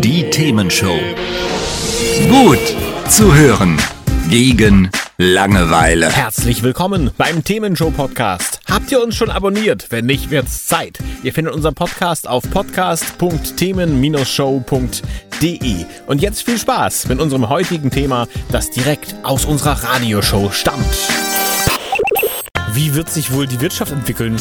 Die Themenshow. Gut zu hören. Gegen Langeweile. Herzlich willkommen beim Themenshow Podcast. Habt ihr uns schon abonniert? Wenn nicht, wird's Zeit. Ihr findet unseren Podcast auf podcast.themen-show.de. Und jetzt viel Spaß mit unserem heutigen Thema, das direkt aus unserer Radioshow stammt. Wie wird sich wohl die Wirtschaft entwickeln?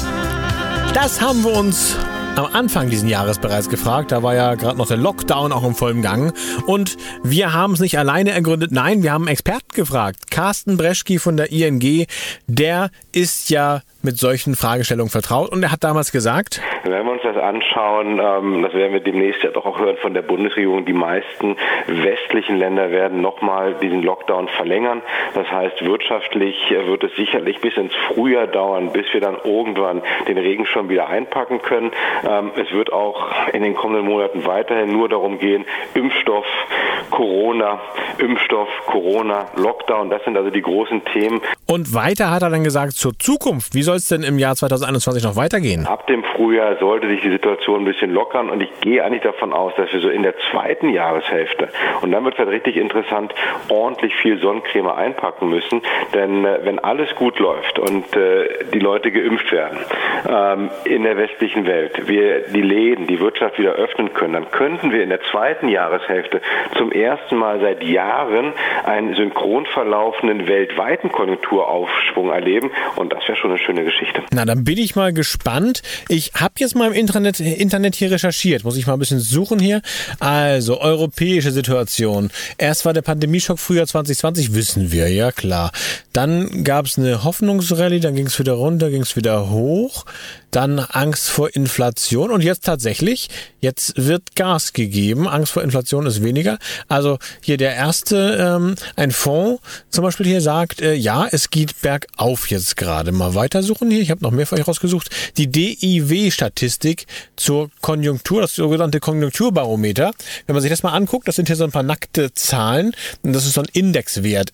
Das haben wir uns am Anfang dieses Jahres bereits gefragt. Da war ja gerade noch der Lockdown auch im vollen Gang. Und wir haben es nicht alleine ergründet. Nein, wir haben einen Experten gefragt. Carsten Breschki von der ING, der ist ja mit solchen Fragestellungen vertraut und er hat damals gesagt, wenn wir uns das anschauen, ähm, das werden wir demnächst ja doch auch hören von der Bundesregierung, die meisten westlichen Länder werden nochmal diesen Lockdown verlängern. Das heißt, wirtschaftlich wird es sicherlich bis ins Frühjahr dauern, bis wir dann irgendwann den Regenschirm wieder einpacken können. Ähm, es wird auch in den kommenden Monaten weiterhin nur darum gehen, Impfstoff, Corona, Impfstoff, Corona, Lockdown, das sind also die großen Themen. Und weiter hat er dann gesagt, zur Zukunft, wie soll es denn im Jahr 2021 noch weitergehen? Ab dem Frühjahr sollte sich die Situation ein bisschen lockern und ich gehe eigentlich davon aus, dass wir so in der zweiten Jahreshälfte, und dann wird es halt richtig interessant, ordentlich viel Sonnencreme einpacken müssen, denn äh, wenn alles gut läuft und äh, die Leute geimpft werden ähm, in der westlichen Welt, wir die Läden, die Wirtschaft wieder öffnen können, dann könnten wir in der zweiten Jahreshälfte zum ersten Mal seit Jahren einen synchron verlaufenden weltweiten Konjunkturaufschwung erleben und das wäre schon eine schöne Geschichte. Na, dann bin ich mal gespannt. Ich habe jetzt mal im Internet, Internet hier recherchiert. Muss ich mal ein bisschen suchen hier. Also, europäische Situation. Erst war der Pandemieschock Frühjahr 2020, wissen wir, ja klar. Dann gab es eine Hoffnungsrallye, dann ging es wieder runter, ging es wieder hoch. Dann Angst vor Inflation und jetzt tatsächlich, jetzt wird Gas gegeben. Angst vor Inflation ist weniger. Also hier der erste, ähm, ein Fonds zum Beispiel hier sagt, äh, ja, es geht bergauf jetzt gerade. Mal weitersuchen hier. Ich habe noch mehr für euch rausgesucht. Die DIW-Statistik zur Konjunktur, das sogenannte Konjunkturbarometer. Wenn man sich das mal anguckt, das sind hier so ein paar nackte Zahlen. Und das ist so ein Indexwert.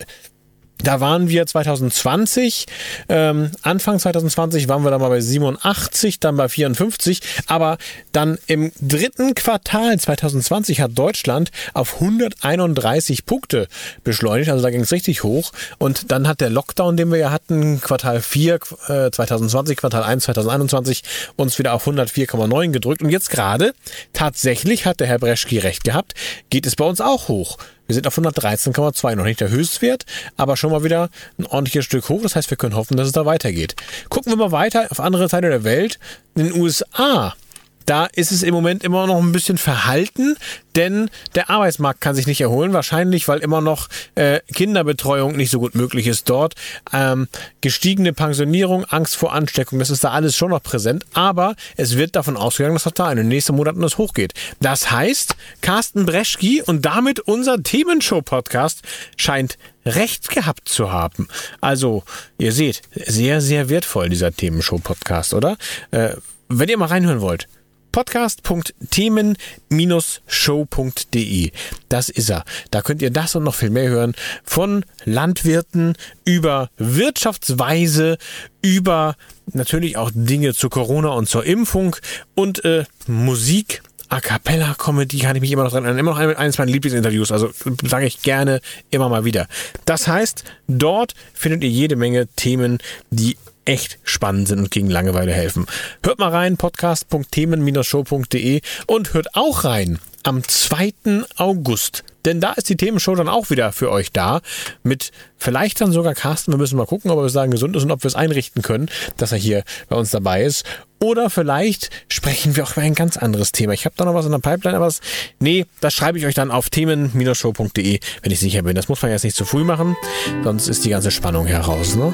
Da waren wir 2020, ähm, Anfang 2020 waren wir da mal bei 87, dann bei 54, aber dann im dritten Quartal 2020 hat Deutschland auf 131 Punkte beschleunigt, also da ging es richtig hoch und dann hat der Lockdown, den wir ja hatten, Quartal 4 äh, 2020, Quartal 1 2021 uns wieder auf 104,9 gedrückt und jetzt gerade tatsächlich hat der Herr Breschki recht gehabt, geht es bei uns auch hoch. Wir sind auf 113,2, noch nicht der Höchstwert, aber schon mal wieder ein ordentliches Stück hoch. Das heißt, wir können hoffen, dass es da weitergeht. Gucken wir mal weiter auf andere Seite der Welt. In den USA da ist es im Moment immer noch ein bisschen verhalten, denn der Arbeitsmarkt kann sich nicht erholen, wahrscheinlich, weil immer noch äh, Kinderbetreuung nicht so gut möglich ist dort. Ähm, gestiegene Pensionierung, Angst vor Ansteckung, das ist da alles schon noch präsent, aber es wird davon ausgegangen, dass das da in den nächsten Monaten das hochgeht. Das heißt, Carsten Breschki und damit unser Themenshow-Podcast scheint recht gehabt zu haben. Also, ihr seht, sehr, sehr wertvoll dieser Themenshow-Podcast, oder? Äh, wenn ihr mal reinhören wollt, podcast.themen-show.de. Das ist er. Da könnt ihr das und noch viel mehr hören. Von Landwirten über Wirtschaftsweise, über natürlich auch Dinge zu Corona und zur Impfung und äh, Musik. A cappella Comedy kann ich mich immer noch dran erinnern. Immer noch eines meiner Lieblingsinterviews. Also sage ich gerne immer mal wieder. Das heißt, dort findet ihr jede Menge Themen, die echt spannend sind und gegen Langeweile helfen. Hört mal rein, podcast.themen-show.de und hört auch rein am 2. August. Denn da ist die Themenshow dann auch wieder für euch da. Mit vielleicht dann sogar Carsten. Wir müssen mal gucken, ob er dahin gesund ist und ob wir es einrichten können, dass er hier bei uns dabei ist. Oder vielleicht sprechen wir auch über ein ganz anderes Thema. Ich habe da noch was in der Pipeline, aber das, nee, das schreibe ich euch dann auf themen-show.de, wenn ich sicher bin. Das muss man jetzt nicht zu früh machen, sonst ist die ganze Spannung heraus. Ne?